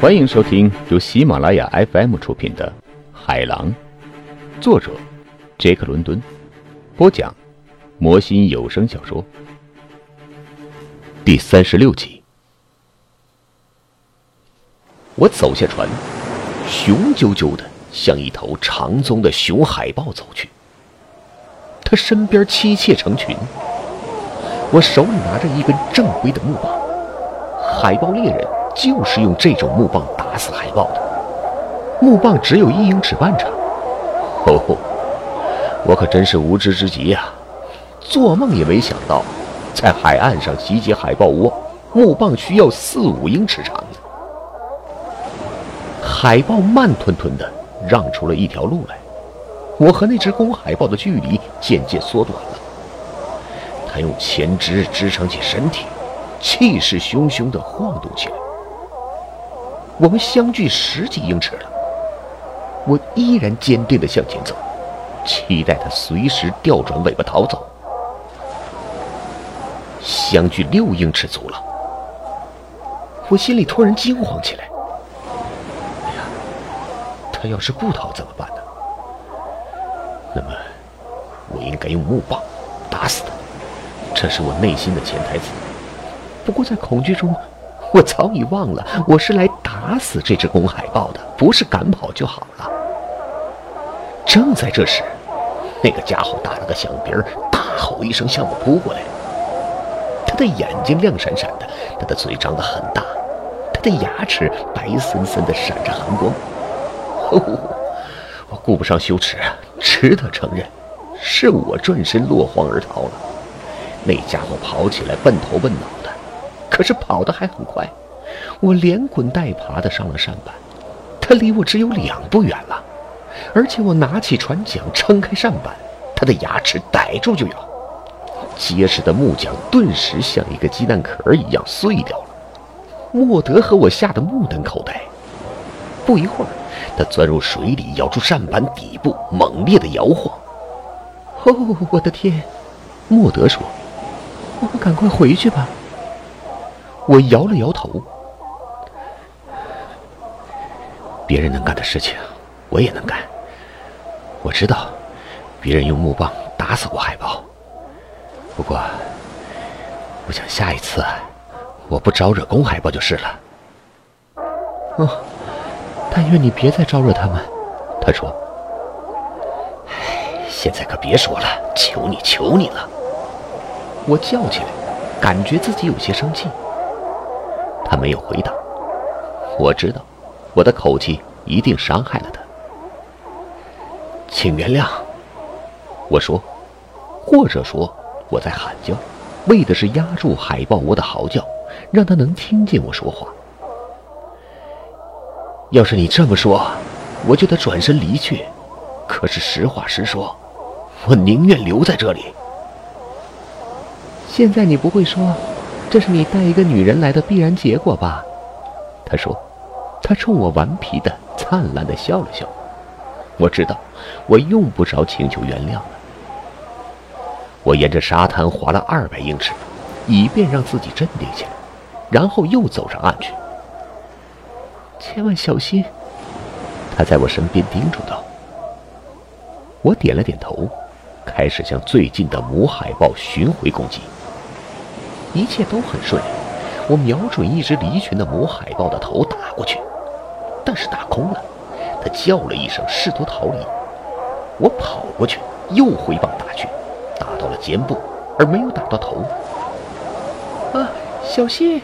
欢迎收听由喜马拉雅 FM 出品的《海狼》，作者杰克·伦敦，播讲魔心有声小说第三十六集。我走下船，雄赳赳的向一头长鬃的雄海豹走去。他身边妻妾成群，我手里拿着一根正规的木棒。海豹猎人就是用这种木棒打死海豹的。木棒只有一英尺半长。哦，我可真是无知之极呀！做梦也没想到，在海岸上集结海豹窝，木棒需要四五英尺长呢。海豹慢吞吞的让出了一条路来，我和那只公海豹的距离渐渐缩短了。它用前肢支撑起身体。气势汹汹地晃动起来。我们相距十几英尺了，我依然坚定地向前走，期待它随时调转尾巴逃走。相距六英尺足了，我心里突然惊慌起来。哎呀，他要是不逃怎么办呢？那么，我应该用木棒打死他。这是我内心的潜台词。不过，在恐惧中，我早已忘了我是来打死这只公海豹的，不是赶跑就好了。正在这时，那个家伙打了个响鼻儿，大吼一声向我扑过来。他的眼睛亮闪闪的，他的嘴张得很大，他的牙齿白森森的闪着寒光。我顾不上羞耻，只得承认，是我转身落荒而逃了。那家伙跑起来笨头笨脑。可是跑得还很快，我连滚带爬的上了扇板，他离我只有两步远了，而且我拿起船桨撑开扇板，他的牙齿逮住就咬，结实的木桨顿时像一个鸡蛋壳一样碎掉了。莫德和我吓得目瞪口呆，不一会儿，他钻入水里，咬住扇板底部，猛烈的摇晃。哦，我的天！莫德说：“我们赶快回去吧。”我摇了摇头。别人能干的事情，我也能干。我知道，别人用木棒打死过海豹。不过，我想下一次，我不招惹公海豹就是了。哦，但愿你别再招惹他们。他说：“哎，现在可别说了，求你，求你了！”我叫起来，感觉自己有些生气。他没有回答。我知道，我的口气一定伤害了他。请原谅，我说，或者说我在喊叫，为的是压住海豹窝的嚎叫，让他能听见我说话。要是你这么说，我就得转身离去。可是实话实说，我宁愿留在这里。现在你不会说？这是你带一个女人来的必然结果吧？他说，他冲我顽皮的、灿烂的笑了笑。我知道，我用不着请求原谅了。我沿着沙滩划了二百英尺，以便让自己镇定下来，然后又走上岸去。千万小心！他在我身边叮嘱道。我点了点头，开始向最近的母海豹巡回攻击。一切都很顺利，我瞄准一只离群的母海豹的头打过去，但是打空了。它叫了一声，试图逃离。我跑过去，又挥棒打去，打到了肩部，而没有打到头。啊，小心！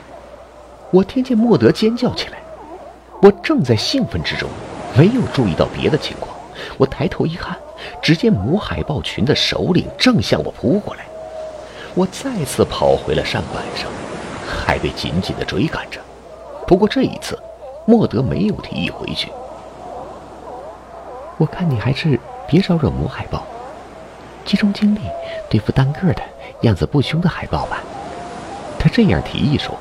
我听见莫德尖叫起来。我正在兴奋之中，没有注意到别的情况。我抬头一看，只见母海豹群的首领正向我扑过来。我再次跑回了扇板上，还被紧紧的追赶着。不过这一次，莫德没有提议回去。我看你还是别招惹母海豹，集中精力对付单个的样子不凶的海豹吧。他这样提议说。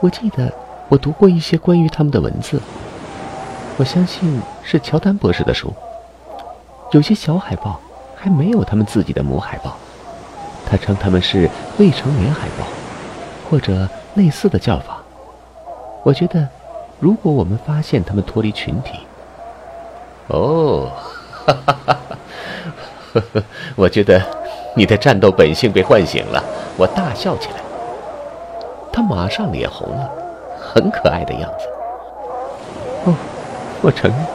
我记得我读过一些关于他们的文字，我相信是乔丹博士的书。有些小海豹还没有他们自己的母海豹。他称他们是未成年海豹，或者类似的叫法。我觉得，如果我们发现他们脱离群体，哦，哈哈哈哈哈！我觉得你的战斗本性被唤醒了。我大笑起来，他马上脸红了，很可爱的样子。哦，我承认，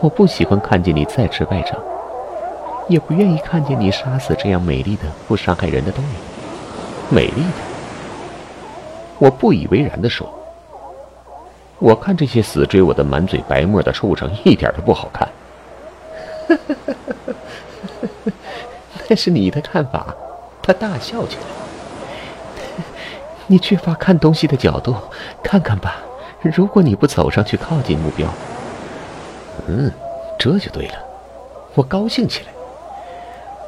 我不喜欢看见你再吃败仗，也不愿意看见你杀死这样美丽的、不伤害人的动物。美丽的，我不以为然地说。我看这些死追我的满嘴白沫的畜生一点都不好看。那是你的看法，他大笑起来。你缺乏看东西的角度，看看吧。如果你不走上去靠近目标，嗯，这就对了。我高兴起来。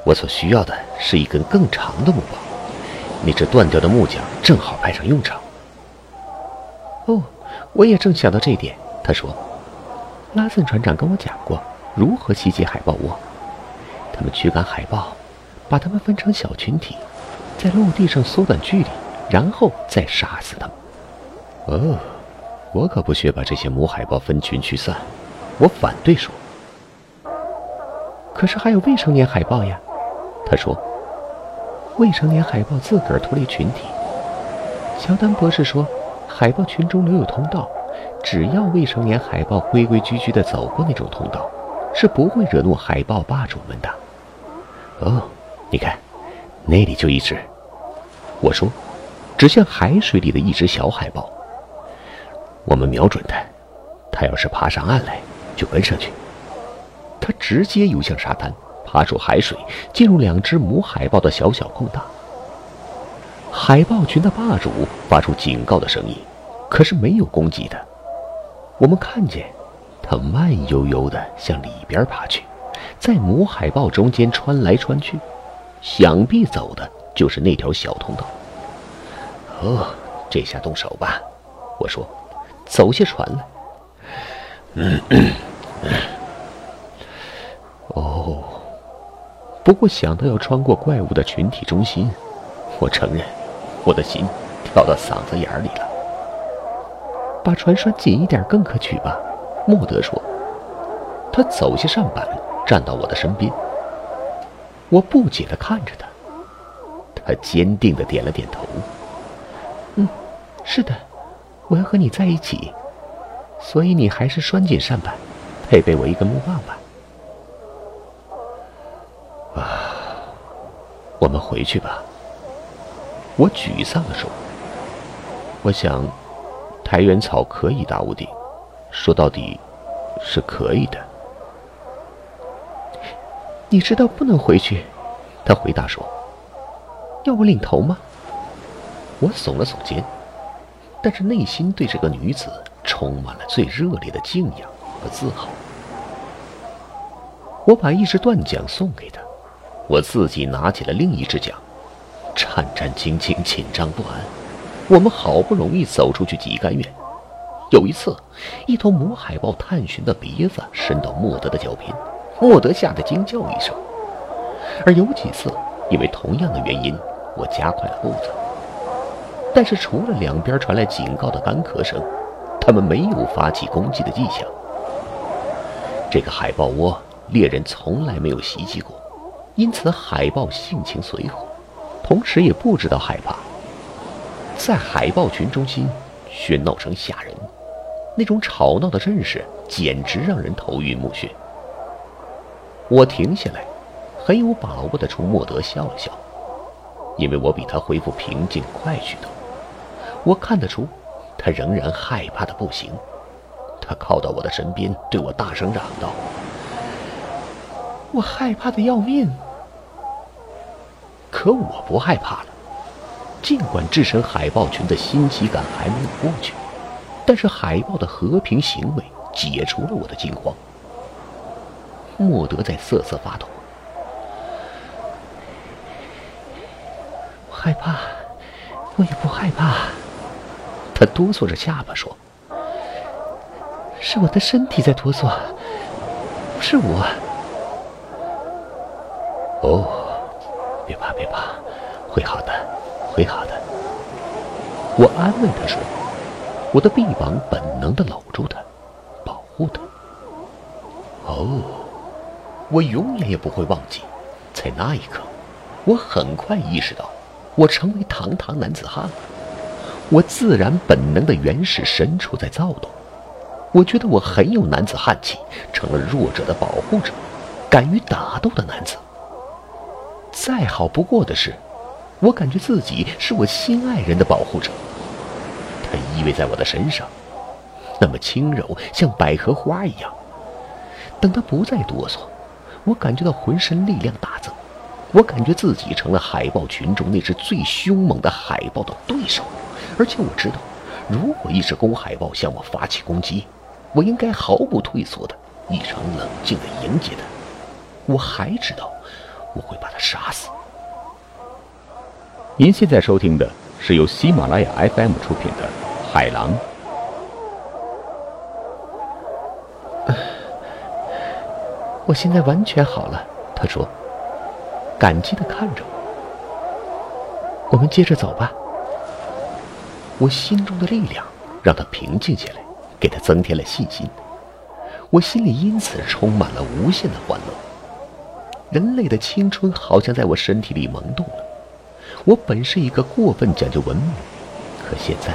我所需要的是一根更长的木棒，你这断掉的木桨正好派上用场。哦。我也正想到这一点，他说：“拉森船长跟我讲过如何袭击海豹窝。他们驱赶海豹，把它们分成小群体，在陆地上缩短距离，然后再杀死它们。”哦，我可不学把这些母海豹分群驱散，我反对说。可是还有未成年海豹呀，他说：“未成年海豹自个儿脱离群体。”乔丹博士说。海豹群中留有通道，只要未成年海豹规规矩矩地走过那种通道，是不会惹怒海豹霸主们的。哦，你看，那里就一只。我说，指向海水里的一只小海豹。我们瞄准它，它要是爬上岸来，就跟上去。它直接游向沙滩，爬出海水，进入两只母海豹的小小空档。海豹群的霸主发出警告的声音，可是没有攻击的。我们看见，它慢悠悠地向里边爬去，在母海豹中间穿来穿去，想必走的就是那条小通道。哦，这下动手吧，我说，走下船来。哦，不过想到要穿过怪物的群体中心，我承认。我的心跳到嗓子眼里了。把船拴紧一点更可取吧，莫德说。他走下扇板，站到我的身边。我不解地看着他，他坚定地点了点头。嗯，是的，我要和你在一起，所以你还是拴紧扇板，配备我一根木棒吧。啊，我们回去吧。我沮丧地说：“我想，苔原草可以打屋顶，说到底，是可以的。”你知道不能回去，他回答说：“要我领头吗？”我耸了耸肩，但是内心对这个女子充满了最热烈的敬仰和自豪。我把一支断桨送给她，我自己拿起了另一只桨。战战兢兢，紧张不安。我们好不容易走出去几干远。有一次，一头母海豹探寻的鼻子伸到莫德的脚边，莫德吓得惊叫一声。而有几次，因为同样的原因，我加快了步子。但是，除了两边传来警告的干咳声，他们没有发起攻击的迹象。这个海豹窝，猎人从来没有袭击过，因此海豹性情随和。同时也不知道害怕，在海豹群中心喧闹声吓人，那种吵闹的阵势简直让人头晕目眩。我停下来，很有把握地冲莫德笑了笑，因为我比他恢复平静快许多。我看得出，他仍然害怕的不行。他靠到我的身边，对我大声嚷道：“我害怕的要命。”可我不害怕了，尽管置身海豹群的新奇感还没有过去，但是海豹的和平行为解除了我的惊慌。莫德在瑟瑟发抖，害怕，我也不害怕。他哆嗦着下巴说：“是我的身体在哆嗦，不是我。”哦。别怕，别怕，会好的，会好的。我安慰他说：“我的臂膀本能的搂住他，保护他。哦，我永远也不会忘记，在那一刻，我很快意识到，我成为堂堂男子汉了。我自然本能的原始深处在躁动。我觉得我很有男子汉气，成了弱者的保护者，敢于打斗的男子。再好不过的是，我感觉自己是我心爱人的保护者。他依偎在我的身上，那么轻柔，像百合花一样。等他不再哆嗦，我感觉到浑身力量大增。我感觉自己成了海豹群中那只最凶猛的海豹的对手，而且我知道，如果一只公海豹向我发起攻击，我应该毫不退缩的、异常冷静的迎接它。我还知道，我会把他杀死。您现在收听的是由喜马拉雅 FM 出品的《海狼》。我现在完全好了，他说，感激的看着我。我们接着走吧。我心中的力量让他平静下来。给他增添了信心，我心里因此充满了无限的欢乐。人类的青春好像在我身体里萌动了。我本是一个过分讲究文明，可现在，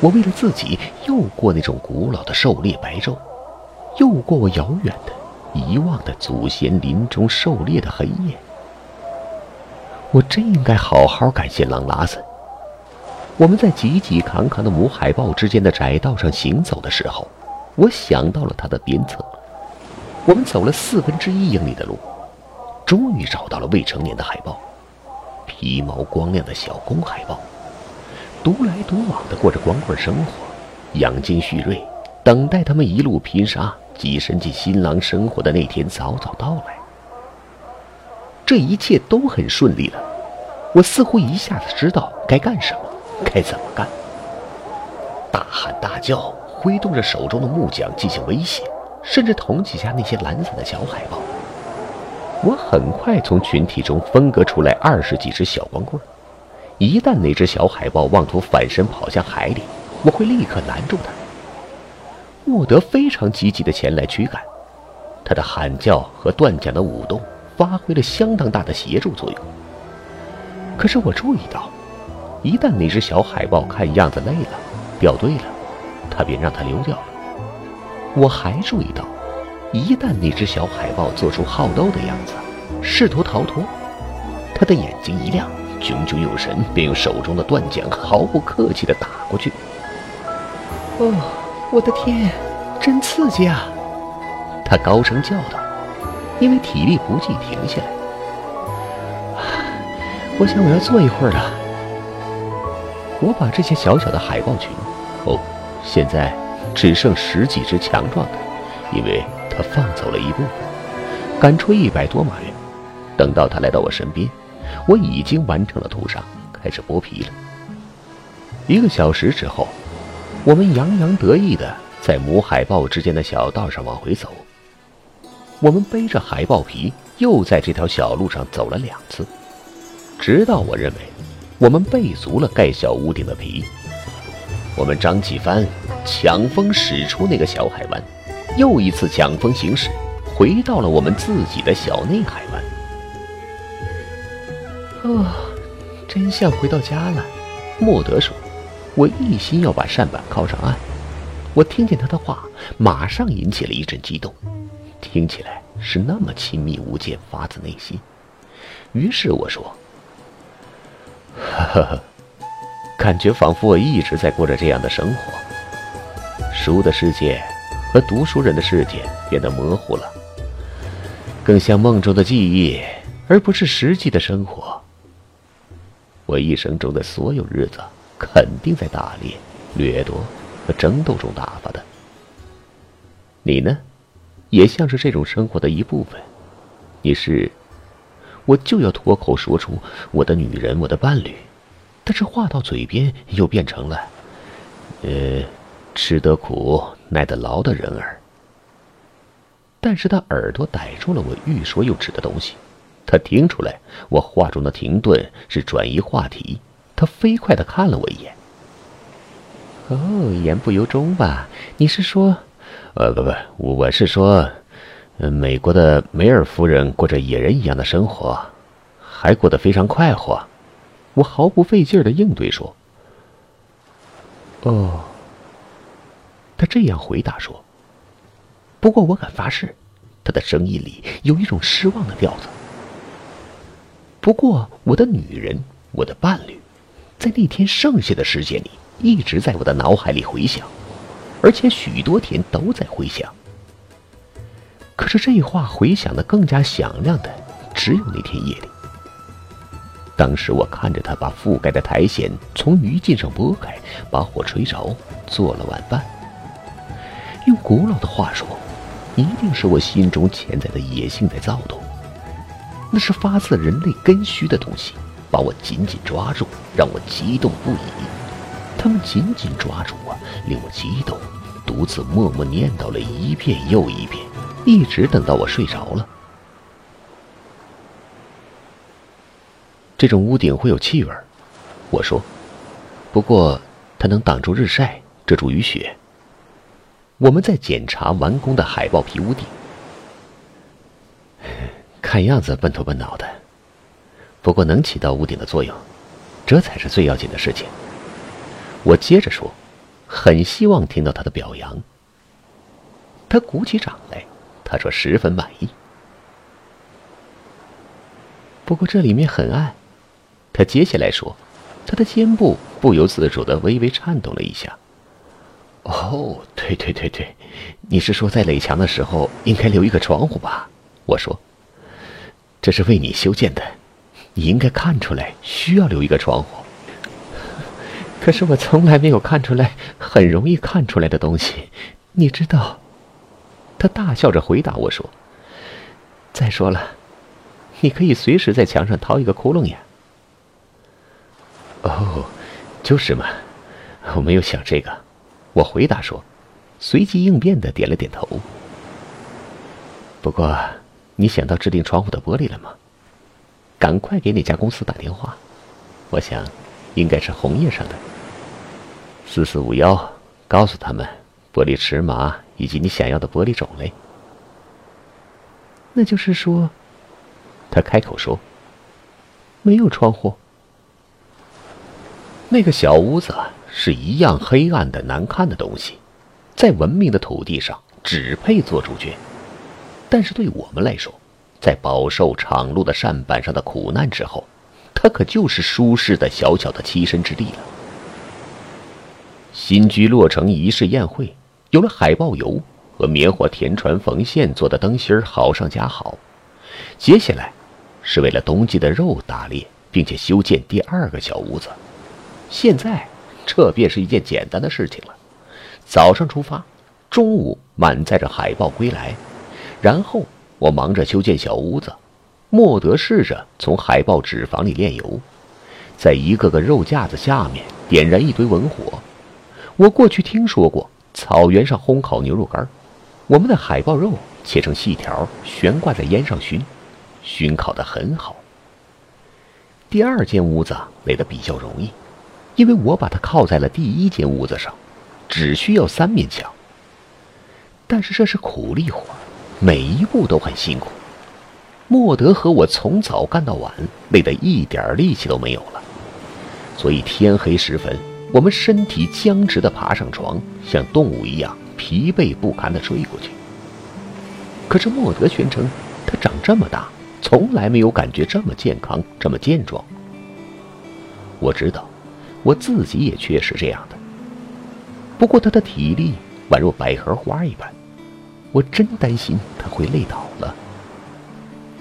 我为了自己又过那种古老的狩猎白昼，又过我遥远的、遗忘的祖先林中狩猎的黑夜。我真应该好好感谢狼拉森。我们在挤挤扛扛的母海豹之间的窄道上行走的时候，我想到了它的鞭策。我们走了四分之一英里的路，终于找到了未成年的海豹，皮毛光亮的小公海豹，独来独往的过着光棍生活，养精蓄锐，等待他们一路拼杀，跻身进新郎生活的那天早早到来。这一切都很顺利了，我似乎一下子知道该干什么。该怎么干？大喊大叫，挥动着手中的木桨进行威胁，甚至捅几下那些懒散的小海豹。我很快从群体中分割出来二十几只小光棍。一旦那只小海豹妄图反身跑向海里，我会立刻拦住它。莫德非常积极地前来驱赶，他的喊叫和断桨的舞动发挥了相当大的协助作用。可是我注意到。一旦那只小海豹看样子累了、掉队了，他便让它溜掉了。我还注意到，一旦那只小海豹做出好斗的样子，试图逃脱，他的眼睛一亮，炯炯有神，便用手中的断桨毫不客气地打过去。哦，我的天，真刺激啊！他高声叫道，因为体力不济停下来。我想我要坐一会儿了。我把这些小小的海豹群，哦，现在只剩十几只强壮的，因为他放走了一部分，赶出一百多码远。等到他来到我身边，我已经完成了屠杀，开始剥皮了。一个小时之后，我们洋洋得意地在母海豹之间的小道上往回走。我们背着海豹皮，又在这条小路上走了两次，直到我认为。我们备足了盖小屋顶的皮，我们张起帆，强风驶出那个小海湾，又一次抢风行驶，回到了我们自己的小内海湾。哦，真像回到家了，莫德说。我一心要把扇板靠上岸。我听见他的话，马上引起了一阵激动，听起来是那么亲密无间，发自内心。于是我说。呵呵，感觉仿佛我一直在过着这样的生活。书的世界和读书人的世界变得模糊了，更像梦中的记忆，而不是实际的生活。我一生中的所有日子，肯定在打猎、掠夺和争斗中打发的。你呢，也像是这种生活的一部分。你是。我就要脱口说出我的女人，我的伴侣，但是话到嘴边又变成了，呃，吃得苦耐得牢的人儿。但是他耳朵逮住了我欲说又止的东西，他听出来我话中的停顿是转移话题，他飞快的看了我一眼。哦，言不由衷吧？你是说，呃，不不，我是说，美国的梅尔夫人过着野人一样的生活，还过得非常快活。我毫不费劲的应对说：“哦。”他这样回答说。不过我敢发誓，他的声音里有一种失望的调子。不过我的女人，我的伴侣，在那天剩下的时间里，一直在我的脑海里回响，而且许多天都在回响。可是这话回响的更加响亮的，只有那天夜里。当时我看着他把覆盖的苔藓从鱼茎上拨开，把火吹着，做了晚饭。用古老的话说，一定是我心中潜在的野性在躁动。那是发自人类根须的东西，把我紧紧抓住，让我激动不已。他们紧紧抓住我，令我激动，独自默默念叨了一遍又一遍，一直等到我睡着了。这种屋顶会有气味，我说。不过它能挡住日晒，遮住雨雪。我们在检查完工的海豹皮屋顶，看样子笨头笨脑的，不过能起到屋顶的作用，这才是最要紧的事情。我接着说，很希望听到他的表扬。他鼓起掌来，他说十分满意。不过这里面很暗。他接下来说，他的肩部不由自主的微微颤动了一下。哦，对对对对，你是说在垒墙的时候应该留一个窗户吧？我说，这是为你修建的，你应该看出来需要留一个窗户。可是我从来没有看出来很容易看出来的东西，你知道？他大笑着回答我说：“再说了，你可以随时在墙上掏一个窟窿呀。”哦，就是嘛，我没有想这个。我回答说，随机应变的点了点头。不过，你想到制定窗户的玻璃了吗？赶快给那家公司打电话，我想，应该是红叶上的。四四五幺，告诉他们玻璃尺码以及你想要的玻璃种类。那就是说，他开口说，没有窗户。那个小屋子。是一样黑暗的难看的东西，在文明的土地上只配做主角，但是对我们来说，在饱受场路的扇板上的苦难之后，它可就是舒适的小小的栖身之地了。新居落成仪式宴会，有了海豹油和棉花田船缝线做的灯芯好上加好，接下来是为了冬季的肉打猎，并且修建第二个小屋子，现在。这便是一件简单的事情了。早上出发，中午满载着海豹归来，然后我忙着修建小屋子，莫德试着从海豹脂肪里炼油，在一个个肉架子下面点燃一堆文火。我过去听说过草原上烘烤牛肉干，我们的海豹肉切成细条，悬挂在烟上熏，熏烤的很好。第二间屋子垒得比较容易。因为我把它靠在了第一间屋子上，只需要三面墙。但是这是苦力活，每一步都很辛苦。莫德和我从早干到晚，累得一点力气都没有了。所以天黑时分，我们身体僵直的爬上床，像动物一样疲惫不堪的睡过去。可是莫德宣称，他长这么大，从来没有感觉这么健康，这么健壮。我知道。我自己也确实这样的，不过他的体力宛若百合花一般，我真担心他会累倒了。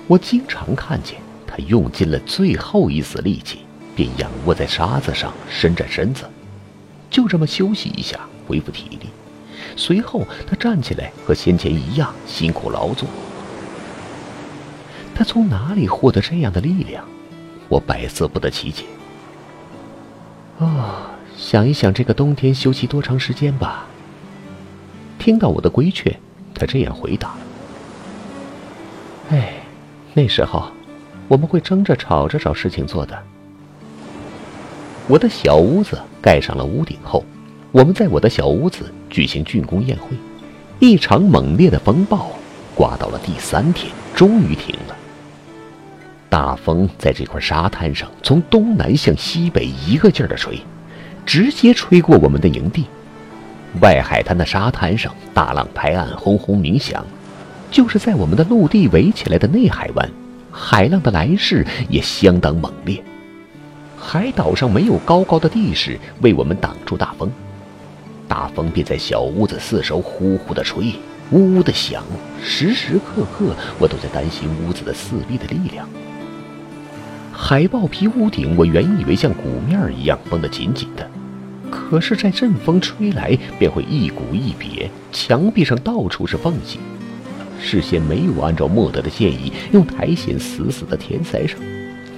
我经常看见他用尽了最后一丝力气，便仰卧在沙子上伸展身子，就这么休息一下，恢复体力。随后他站起来，和先前一样辛苦劳作。他从哪里获得这样的力量？我百思不得其解。哦，想一想这个冬天休息多长时间吧。听到我的规劝，他这样回答：“哎，那时候我们会争着吵着找事情做的。”我的小屋子盖上了屋顶后，我们在我的小屋子举行竣工宴会。一场猛烈的风暴刮到了第三天，终于停了。大风在这块沙滩上从东南向西北一个劲儿的吹，直接吹过我们的营地。外海滩的沙滩上，大浪拍岸，轰轰鸣响。就是在我们的陆地围起来的内海湾，海浪的来势也相当猛烈。海岛上没有高高的地势为我们挡住大风。大风便在小屋子四周呼呼的吹，呜呜的响，时时刻刻我都在担心屋子的四壁的力量。海豹皮屋顶，我原以为像鼓面一样绷得紧紧的，可是，在阵风吹来，便会一鼓一瘪，墙壁上到处是缝隙。事先没有按照莫德的建议，用苔藓死死地填塞上，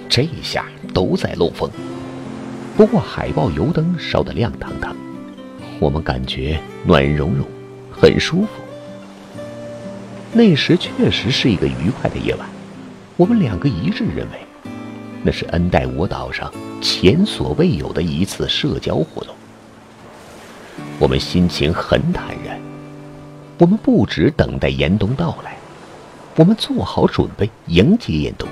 这下都在漏风。不过，海豹油灯烧得亮堂堂。我们感觉暖融融，很舒服。那时确实是一个愉快的夜晚，我们两个一致认为，那是恩戴我岛上前所未有的一次社交活动。我们心情很坦然，我们不止等待严冬到来，我们做好准备迎接严冬。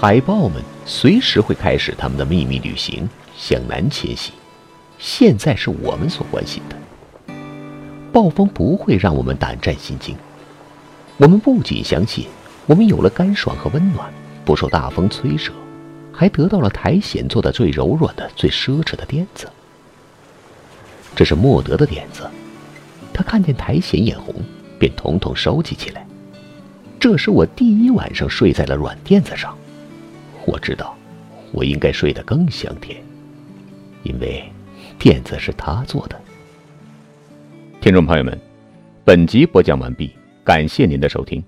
海豹们随时会开始他们的秘密旅行，向南迁徙。现在是我们所关心的。暴风不会让我们胆战心惊。我们不仅相信，我们有了干爽和温暖，不受大风摧折，还得到了苔藓做的最柔软的、最奢侈的垫子。这是莫德的点子。他看见苔藓眼红，便统统收集起来。这是我第一晚上睡在了软垫子上。我知道，我应该睡得更香甜，因为。垫子是他做的。听众朋友们，本集播讲完毕，感谢您的收听。